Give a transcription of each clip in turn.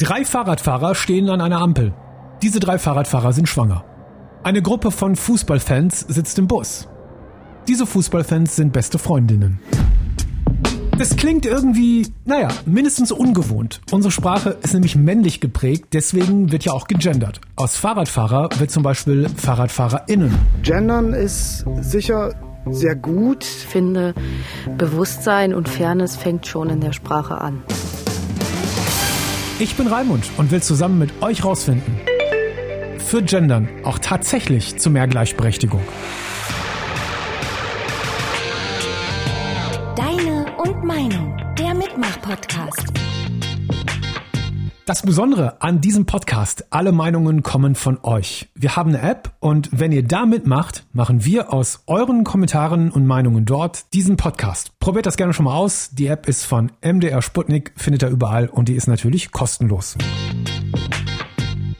Drei Fahrradfahrer stehen an einer Ampel. Diese drei Fahrradfahrer sind schwanger. Eine Gruppe von Fußballfans sitzt im Bus. Diese Fußballfans sind beste Freundinnen. Das klingt irgendwie, naja, mindestens ungewohnt. Unsere Sprache ist nämlich männlich geprägt, deswegen wird ja auch gegendert. Aus Fahrradfahrer wird zum Beispiel FahrradfahrerInnen. Gendern ist sicher sehr gut. Ich finde, Bewusstsein und Fairness fängt schon in der Sprache an. Ich bin Raimund und will zusammen mit euch rausfinden. Führt Gendern auch tatsächlich zu mehr Gleichberechtigung? Deine und Meinung, der Mitmach-Podcast. Das Besondere an diesem Podcast, alle Meinungen kommen von euch. Wir haben eine App und wenn ihr da mitmacht, machen wir aus euren Kommentaren und Meinungen dort diesen Podcast. Probiert das gerne schon mal aus. Die App ist von MDR Sputnik, findet ihr überall und die ist natürlich kostenlos.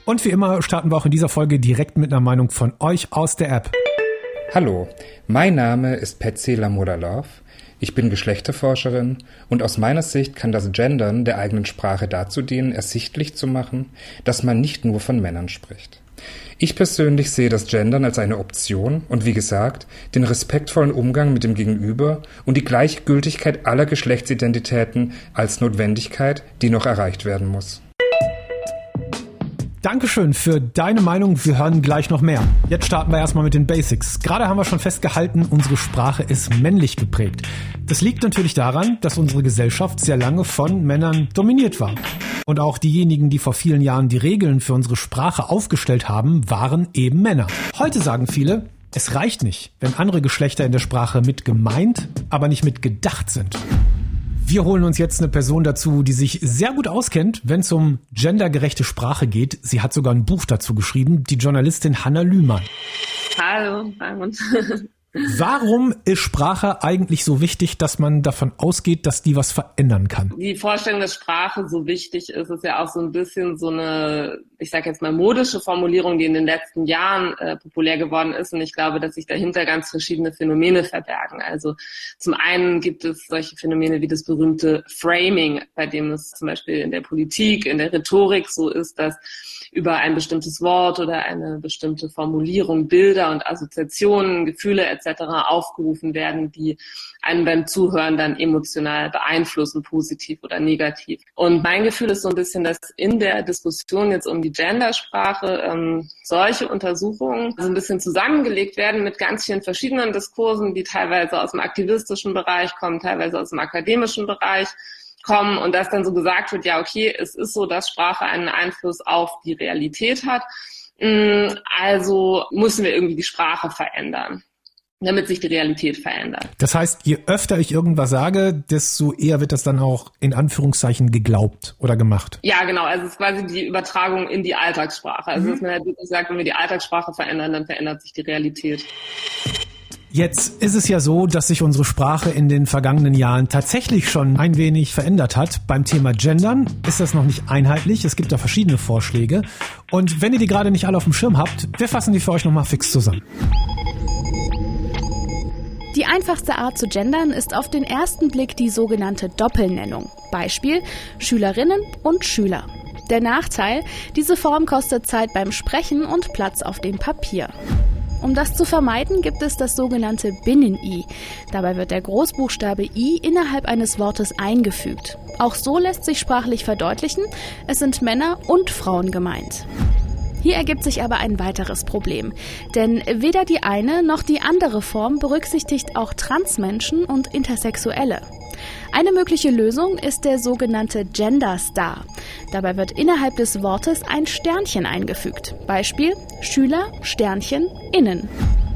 Und wie immer starten wir auch in dieser Folge direkt mit einer Meinung von euch aus der App. Hallo, mein Name ist Petsy Lamodalov. Ich bin Geschlechterforscherin und aus meiner Sicht kann das Gendern der eigenen Sprache dazu dienen, ersichtlich zu machen, dass man nicht nur von Männern spricht. Ich persönlich sehe das Gendern als eine Option und wie gesagt, den respektvollen Umgang mit dem Gegenüber und die Gleichgültigkeit aller Geschlechtsidentitäten als Notwendigkeit, die noch erreicht werden muss. Dankeschön für deine Meinung. Wir hören gleich noch mehr. Jetzt starten wir erstmal mit den Basics. Gerade haben wir schon festgehalten, unsere Sprache ist männlich geprägt. Das liegt natürlich daran, dass unsere Gesellschaft sehr lange von Männern dominiert war. Und auch diejenigen, die vor vielen Jahren die Regeln für unsere Sprache aufgestellt haben, waren eben Männer. Heute sagen viele, es reicht nicht, wenn andere Geschlechter in der Sprache mit gemeint, aber nicht mit gedacht sind. Wir holen uns jetzt eine Person dazu, die sich sehr gut auskennt, wenn es um gendergerechte Sprache geht. Sie hat sogar ein Buch dazu geschrieben, die Journalistin Hanna Lühmann. Hallo, Raimund. Warum ist Sprache eigentlich so wichtig, dass man davon ausgeht, dass die was verändern kann? Die Vorstellung, dass Sprache so wichtig ist, ist ja auch so ein bisschen so eine, ich sage jetzt mal modische Formulierung, die in den letzten Jahren äh, populär geworden ist. Und ich glaube, dass sich dahinter ganz verschiedene Phänomene verbergen. Also zum einen gibt es solche Phänomene wie das berühmte Framing, bei dem es zum Beispiel in der Politik, in der Rhetorik so ist, dass über ein bestimmtes Wort oder eine bestimmte Formulierung Bilder und Assoziationen, Gefühle etc. aufgerufen werden, die einen beim Zuhören dann emotional beeinflussen, positiv oder negativ. Und mein Gefühl ist so ein bisschen, dass in der Diskussion jetzt um die Gendersprache ähm, solche Untersuchungen so ein bisschen zusammengelegt werden mit ganz vielen verschiedenen Diskursen, die teilweise aus dem aktivistischen Bereich kommen, teilweise aus dem akademischen Bereich kommen und dass dann so gesagt wird, ja, okay, es ist so, dass Sprache einen Einfluss auf die Realität hat. Mm, also müssen wir irgendwie die Sprache verändern damit sich die Realität verändert. Das heißt, je öfter ich irgendwas sage, desto eher wird das dann auch in Anführungszeichen geglaubt oder gemacht. Ja, genau. Also es ist quasi die Übertragung in die Alltagssprache. Also mhm. dass man halt wirklich sagt, wenn wir die Alltagssprache verändern, dann verändert sich die Realität. Jetzt ist es ja so, dass sich unsere Sprache in den vergangenen Jahren tatsächlich schon ein wenig verändert hat. Beim Thema Gendern ist das noch nicht einheitlich. Es gibt da verschiedene Vorschläge. Und wenn ihr die gerade nicht alle auf dem Schirm habt, wir fassen die für euch nochmal fix zusammen. Die einfachste Art zu gendern ist auf den ersten Blick die sogenannte Doppelnennung. Beispiel Schülerinnen und Schüler. Der Nachteil, diese Form kostet Zeit beim Sprechen und Platz auf dem Papier. Um das zu vermeiden, gibt es das sogenannte Binnen-I. Dabei wird der Großbuchstabe I innerhalb eines Wortes eingefügt. Auch so lässt sich sprachlich verdeutlichen, es sind Männer und Frauen gemeint. Hier ergibt sich aber ein weiteres Problem, denn weder die eine noch die andere Form berücksichtigt auch Transmenschen und Intersexuelle. Eine mögliche Lösung ist der sogenannte Gender Star. Dabei wird innerhalb des Wortes ein Sternchen eingefügt. Beispiel Schüler Sternchen innen.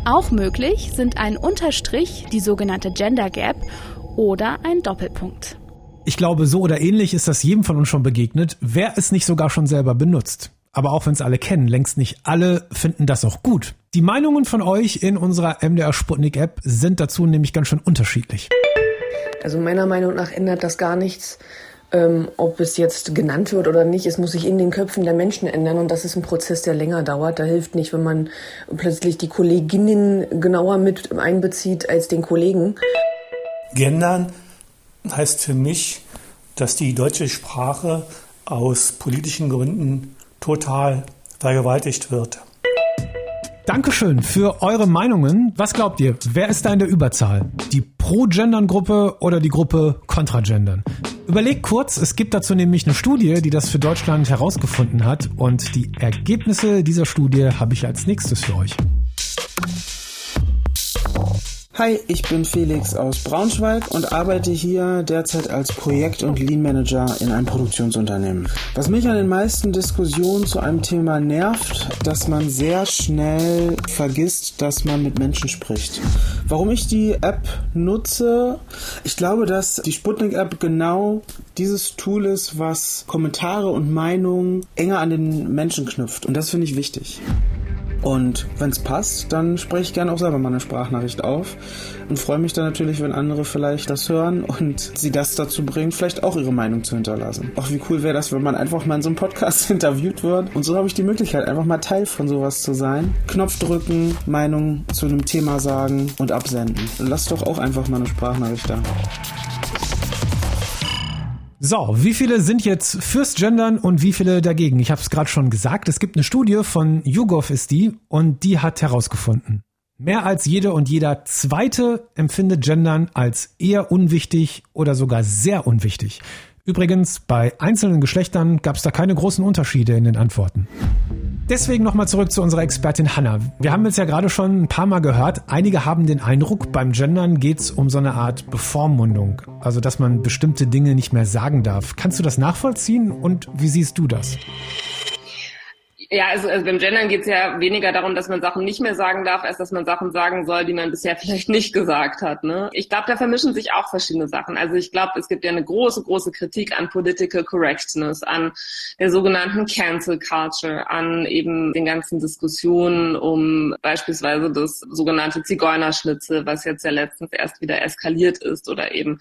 Auch möglich sind ein Unterstrich, die sogenannte Gender Gap, oder ein Doppelpunkt. Ich glaube, so oder ähnlich ist das jedem von uns schon begegnet, wer es nicht sogar schon selber benutzt. Aber auch wenn es alle kennen, längst nicht alle finden das auch gut. Die Meinungen von euch in unserer MDR Sputnik App sind dazu nämlich ganz schön unterschiedlich. Also meiner Meinung nach ändert das gar nichts, ähm, ob es jetzt genannt wird oder nicht. Es muss sich in den Köpfen der Menschen ändern und das ist ein Prozess, der länger dauert. Da hilft nicht, wenn man plötzlich die Kolleginnen genauer mit einbezieht als den Kollegen. Gendern heißt für mich, dass die deutsche Sprache aus politischen Gründen total vergewaltigt wird. Dankeschön für eure Meinungen. Was glaubt ihr? Wer ist da in der Überzahl? Die Pro-Gendern-Gruppe oder die Gruppe Contra-Gendern? Überlegt kurz, es gibt dazu nämlich eine Studie, die das für Deutschland herausgefunden hat und die Ergebnisse dieser Studie habe ich als nächstes für euch. Hi, ich bin Felix aus Braunschweig und arbeite hier derzeit als Projekt- und Lean Manager in einem Produktionsunternehmen. Was mich an den meisten Diskussionen zu einem Thema nervt, dass man sehr schnell vergisst, dass man mit Menschen spricht. Warum ich die App nutze? Ich glaube, dass die Sputnik-App genau dieses Tool ist, was Kommentare und Meinungen enger an den Menschen knüpft. Und das finde ich wichtig. Und wenn es passt, dann spreche ich gerne auch selber mal eine Sprachnachricht auf und freue mich dann natürlich, wenn andere vielleicht das hören und sie das dazu bringen, vielleicht auch ihre Meinung zu hinterlassen. Auch wie cool wäre das, wenn man einfach mal in so einem Podcast interviewt wird. Und so habe ich die Möglichkeit, einfach mal Teil von sowas zu sein. Knopf drücken, Meinung zu einem Thema sagen und absenden. Lass doch auch einfach mal eine Sprachnachricht da. So, wie viele sind jetzt fürs Gendern und wie viele dagegen? Ich habe es gerade schon gesagt, es gibt eine Studie von YouGov ist die und die hat herausgefunden, mehr als jede und jeder zweite empfindet Gendern als eher unwichtig oder sogar sehr unwichtig. Übrigens, bei einzelnen Geschlechtern gab es da keine großen Unterschiede in den Antworten. Deswegen nochmal zurück zu unserer Expertin Hanna. Wir haben jetzt ja gerade schon ein paar Mal gehört, einige haben den Eindruck, beim Gendern geht's um so eine Art Bevormundung, also dass man bestimmte Dinge nicht mehr sagen darf. Kannst du das nachvollziehen und wie siehst du das? Ja, also, also beim Gendern geht es ja weniger darum, dass man Sachen nicht mehr sagen darf, als dass man Sachen sagen soll, die man bisher vielleicht nicht gesagt hat. Ne? Ich glaube, da vermischen sich auch verschiedene Sachen. Also ich glaube, es gibt ja eine große, große Kritik an Political Correctness, an der sogenannten Cancel Culture, an eben den ganzen Diskussionen um beispielsweise das sogenannte Zigeunerschnitzel, was jetzt ja letztens erst wieder eskaliert ist oder eben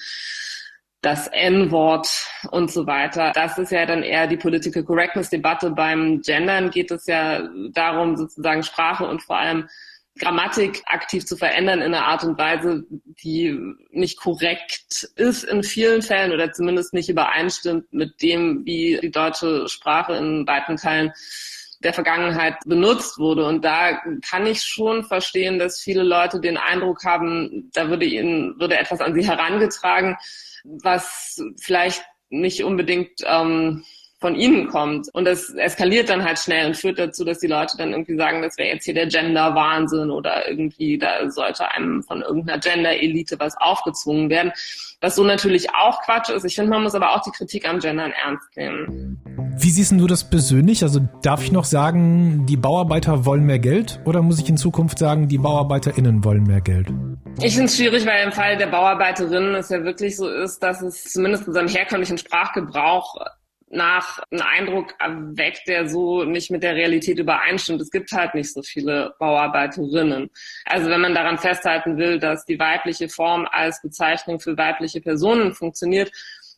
das N-Wort und so weiter. Das ist ja dann eher die Political Correctness-Debatte. Beim Gendern geht es ja darum, sozusagen Sprache und vor allem Grammatik aktiv zu verändern in einer Art und Weise, die nicht korrekt ist in vielen Fällen oder zumindest nicht übereinstimmt mit dem, wie die deutsche Sprache in weiten Teilen der Vergangenheit benutzt wurde. Und da kann ich schon verstehen, dass viele Leute den Eindruck haben, da würde ihnen, würde etwas an sie herangetragen, was vielleicht nicht unbedingt ähm, von ihnen kommt. Und das eskaliert dann halt schnell und führt dazu, dass die Leute dann irgendwie sagen, das wäre jetzt hier der Gender-Wahnsinn oder irgendwie, da sollte einem von irgendeiner Gender-Elite was aufgezwungen werden. Was so natürlich auch Quatsch ist. Ich finde, man muss aber auch die Kritik am Gendern ernst nehmen. Wie siehst du das persönlich? Also darf ich noch sagen, die Bauarbeiter wollen mehr Geld oder muss ich in Zukunft sagen, die BauarbeiterInnen wollen mehr Geld? Ich finde es schwierig, weil im Fall der Bauarbeiterinnen es ja wirklich so ist, dass es zumindest in seinem herkömmlichen Sprachgebrauch nach einen Eindruck erweckt, der so nicht mit der Realität übereinstimmt. Es gibt halt nicht so viele Bauarbeiterinnen. Also wenn man daran festhalten will, dass die weibliche Form als Bezeichnung für weibliche Personen funktioniert,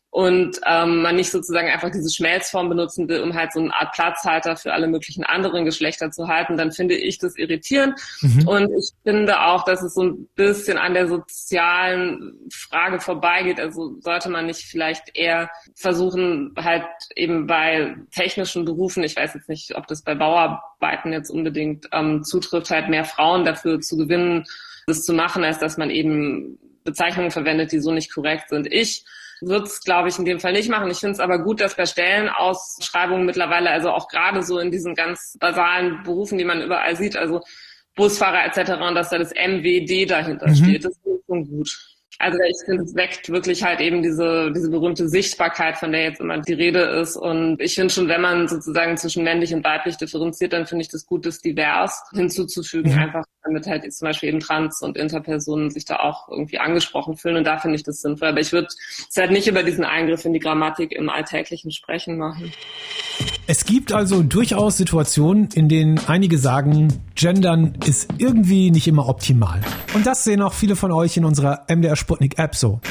und ähm, man nicht sozusagen einfach diese Schmelzform benutzen will, um halt so eine Art Platzhalter für alle möglichen anderen Geschlechter zu halten, dann finde ich das irritierend. Mhm. Und ich finde auch, dass es so ein bisschen an der sozialen Frage vorbeigeht. Also sollte man nicht vielleicht eher versuchen, halt eben bei technischen Berufen, ich weiß jetzt nicht, ob das bei Bauarbeiten jetzt unbedingt ähm, zutrifft, halt mehr Frauen dafür zu gewinnen, das zu machen, als dass man eben Bezeichnungen verwendet, die so nicht korrekt sind. Ich wird es, glaube ich, in dem Fall nicht machen. Ich finde es aber gut, dass bei Stellenausschreibungen mittlerweile, also auch gerade so in diesen ganz basalen Berufen, die man überall sieht, also Busfahrer etc., und dass da das MWD dahinter mhm. steht. Das ist schon gut. Also ich finde, es weckt wirklich halt eben diese, diese berühmte Sichtbarkeit, von der jetzt immer die Rede ist. Und ich finde schon, wenn man sozusagen zwischen männlich und weiblich differenziert, dann finde ich das gut, das divers hinzuzufügen, mhm. einfach damit halt zum Beispiel eben Trans- und Interpersonen sich da auch irgendwie angesprochen fühlen. Und da finde ich das sinnvoll. Aber ich würde es halt nicht über diesen Eingriff in die Grammatik im alltäglichen Sprechen machen. Es gibt also durchaus Situationen, in denen einige sagen, Gendern ist irgendwie nicht immer optimal. Und das sehen auch viele von euch in unserer MDR Sputnik App so.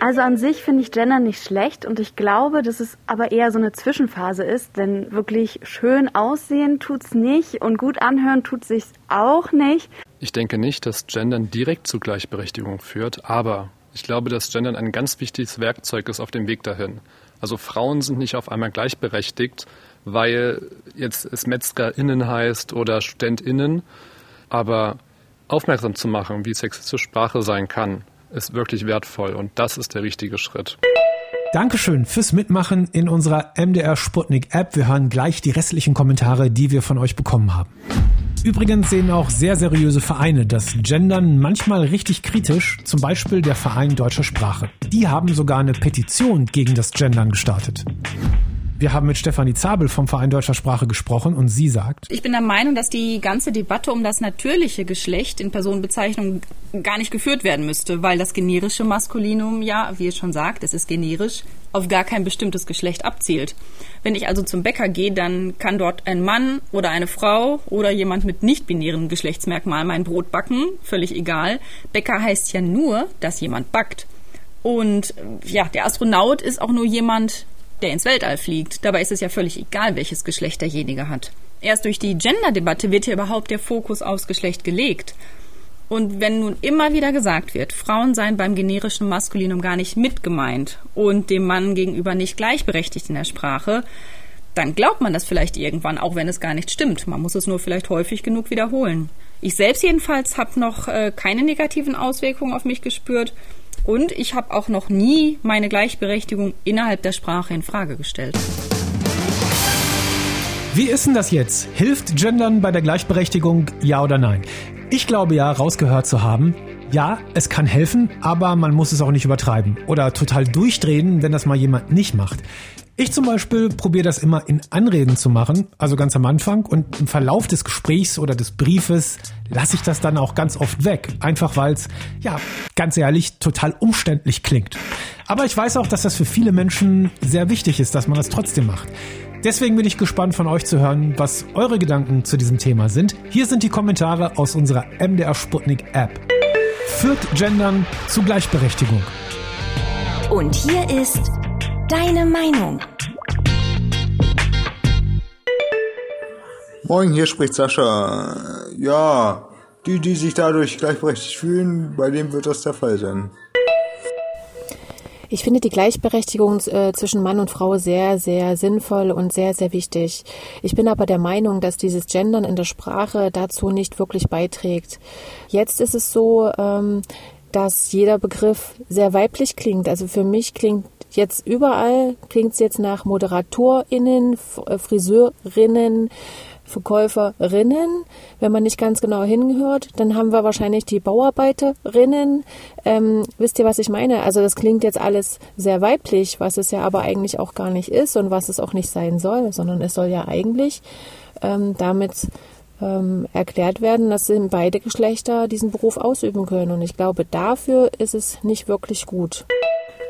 Also an sich finde ich Gendern nicht schlecht und ich glaube, dass es aber eher so eine Zwischenphase ist, denn wirklich schön aussehen tut's nicht und gut anhören tut sich's auch nicht. Ich denke nicht, dass Gendern direkt zu Gleichberechtigung führt, aber ich glaube, dass Gendern ein ganz wichtiges Werkzeug ist auf dem Weg dahin. Also Frauen sind nicht auf einmal gleichberechtigt, weil jetzt es MetzgerInnen heißt oder StudentInnen. Aber aufmerksam zu machen, wie sexistische Sprache sein kann, ist wirklich wertvoll und das ist der richtige Schritt. Dankeschön fürs Mitmachen in unserer MDR Sputnik App. Wir hören gleich die restlichen Kommentare, die wir von euch bekommen haben. Übrigens sehen auch sehr seriöse Vereine das Gendern manchmal richtig kritisch, zum Beispiel der Verein deutscher Sprache. Die haben sogar eine Petition gegen das Gendern gestartet. Wir haben mit Stefanie Zabel vom Verein Deutscher Sprache gesprochen und sie sagt, ich bin der Meinung, dass die ganze Debatte um das natürliche Geschlecht in Personenbezeichnung gar nicht geführt werden müsste, weil das generische Maskulinum ja, wie es schon sagt, es ist generisch, auf gar kein bestimmtes Geschlecht abzielt. Wenn ich also zum Bäcker gehe, dann kann dort ein Mann oder eine Frau oder jemand mit nicht-binären Geschlechtsmerkmal mein Brot backen, völlig egal. Bäcker heißt ja nur, dass jemand backt. Und ja, der Astronaut ist auch nur jemand, der ins Weltall fliegt. Dabei ist es ja völlig egal, welches Geschlecht derjenige hat. Erst durch die Gender-Debatte wird hier überhaupt der Fokus aufs Geschlecht gelegt. Und wenn nun immer wieder gesagt wird, Frauen seien beim generischen Maskulinum gar nicht mitgemeint und dem Mann gegenüber nicht gleichberechtigt in der Sprache, dann glaubt man das vielleicht irgendwann, auch wenn es gar nicht stimmt. Man muss es nur vielleicht häufig genug wiederholen. Ich selbst jedenfalls habe noch äh, keine negativen Auswirkungen auf mich gespürt und ich habe auch noch nie meine Gleichberechtigung innerhalb der Sprache in Frage gestellt. Wie ist denn das jetzt? Hilft Gendern bei der Gleichberechtigung, ja oder nein? Ich glaube ja, rausgehört zu haben, ja, es kann helfen, aber man muss es auch nicht übertreiben oder total durchdrehen, wenn das mal jemand nicht macht. Ich zum Beispiel probiere das immer in Anreden zu machen, also ganz am Anfang und im Verlauf des Gesprächs oder des Briefes lasse ich das dann auch ganz oft weg, einfach weil es, ja, ganz ehrlich, total umständlich klingt. Aber ich weiß auch, dass das für viele Menschen sehr wichtig ist, dass man das trotzdem macht. Deswegen bin ich gespannt von euch zu hören, was eure Gedanken zu diesem Thema sind. Hier sind die Kommentare aus unserer MDR Sputnik App. Führt Gendern zu Gleichberechtigung? Und hier ist deine Meinung. Moin, hier spricht Sascha. Ja, die, die sich dadurch gleichberechtigt fühlen, bei denen wird das der Fall sein. Ich finde die Gleichberechtigung äh, zwischen Mann und Frau sehr, sehr sinnvoll und sehr, sehr wichtig. Ich bin aber der Meinung, dass dieses Gendern in der Sprache dazu nicht wirklich beiträgt. Jetzt ist es so, ähm, dass jeder Begriff sehr weiblich klingt. Also für mich klingt jetzt überall, klingt es jetzt nach ModeratorInnen, äh, Friseurinnen, Verkäuferinnen. Wenn man nicht ganz genau hinhört, dann haben wir wahrscheinlich die Bauarbeiterinnen. Ähm, wisst ihr, was ich meine? Also das klingt jetzt alles sehr weiblich, was es ja aber eigentlich auch gar nicht ist und was es auch nicht sein soll, sondern es soll ja eigentlich ähm, damit ähm, erklärt werden, dass beide Geschlechter diesen Beruf ausüben können. Und ich glaube, dafür ist es nicht wirklich gut.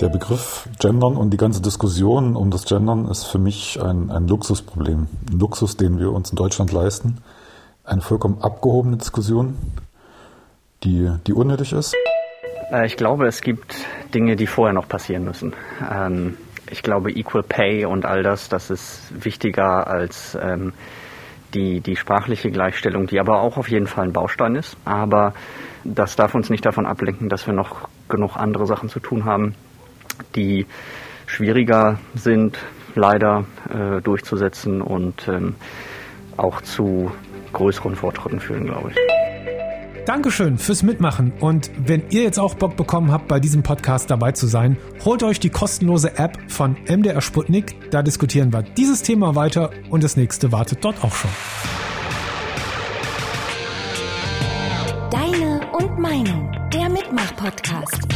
Der Begriff Gendern und die ganze Diskussion um das Gendern ist für mich ein, ein Luxusproblem. Ein Luxus, den wir uns in Deutschland leisten. Eine vollkommen abgehobene Diskussion, die, die unnötig ist. Äh, ich glaube, es gibt Dinge, die vorher noch passieren müssen. Ähm, ich glaube, Equal Pay und all das, das ist wichtiger als ähm, die, die sprachliche Gleichstellung, die aber auch auf jeden Fall ein Baustein ist. Aber das darf uns nicht davon ablenken, dass wir noch genug andere Sachen zu tun haben, die schwieriger sind, leider äh, durchzusetzen und ähm, auch zu größeren Fortschritten führen, glaube ich. Dankeschön fürs Mitmachen. Und wenn ihr jetzt auch Bock bekommen habt, bei diesem Podcast dabei zu sein, holt euch die kostenlose App von MDR Sputnik. Da diskutieren wir dieses Thema weiter und das nächste wartet dort auch schon. Deine und Meinung, der Mitmach-Podcast.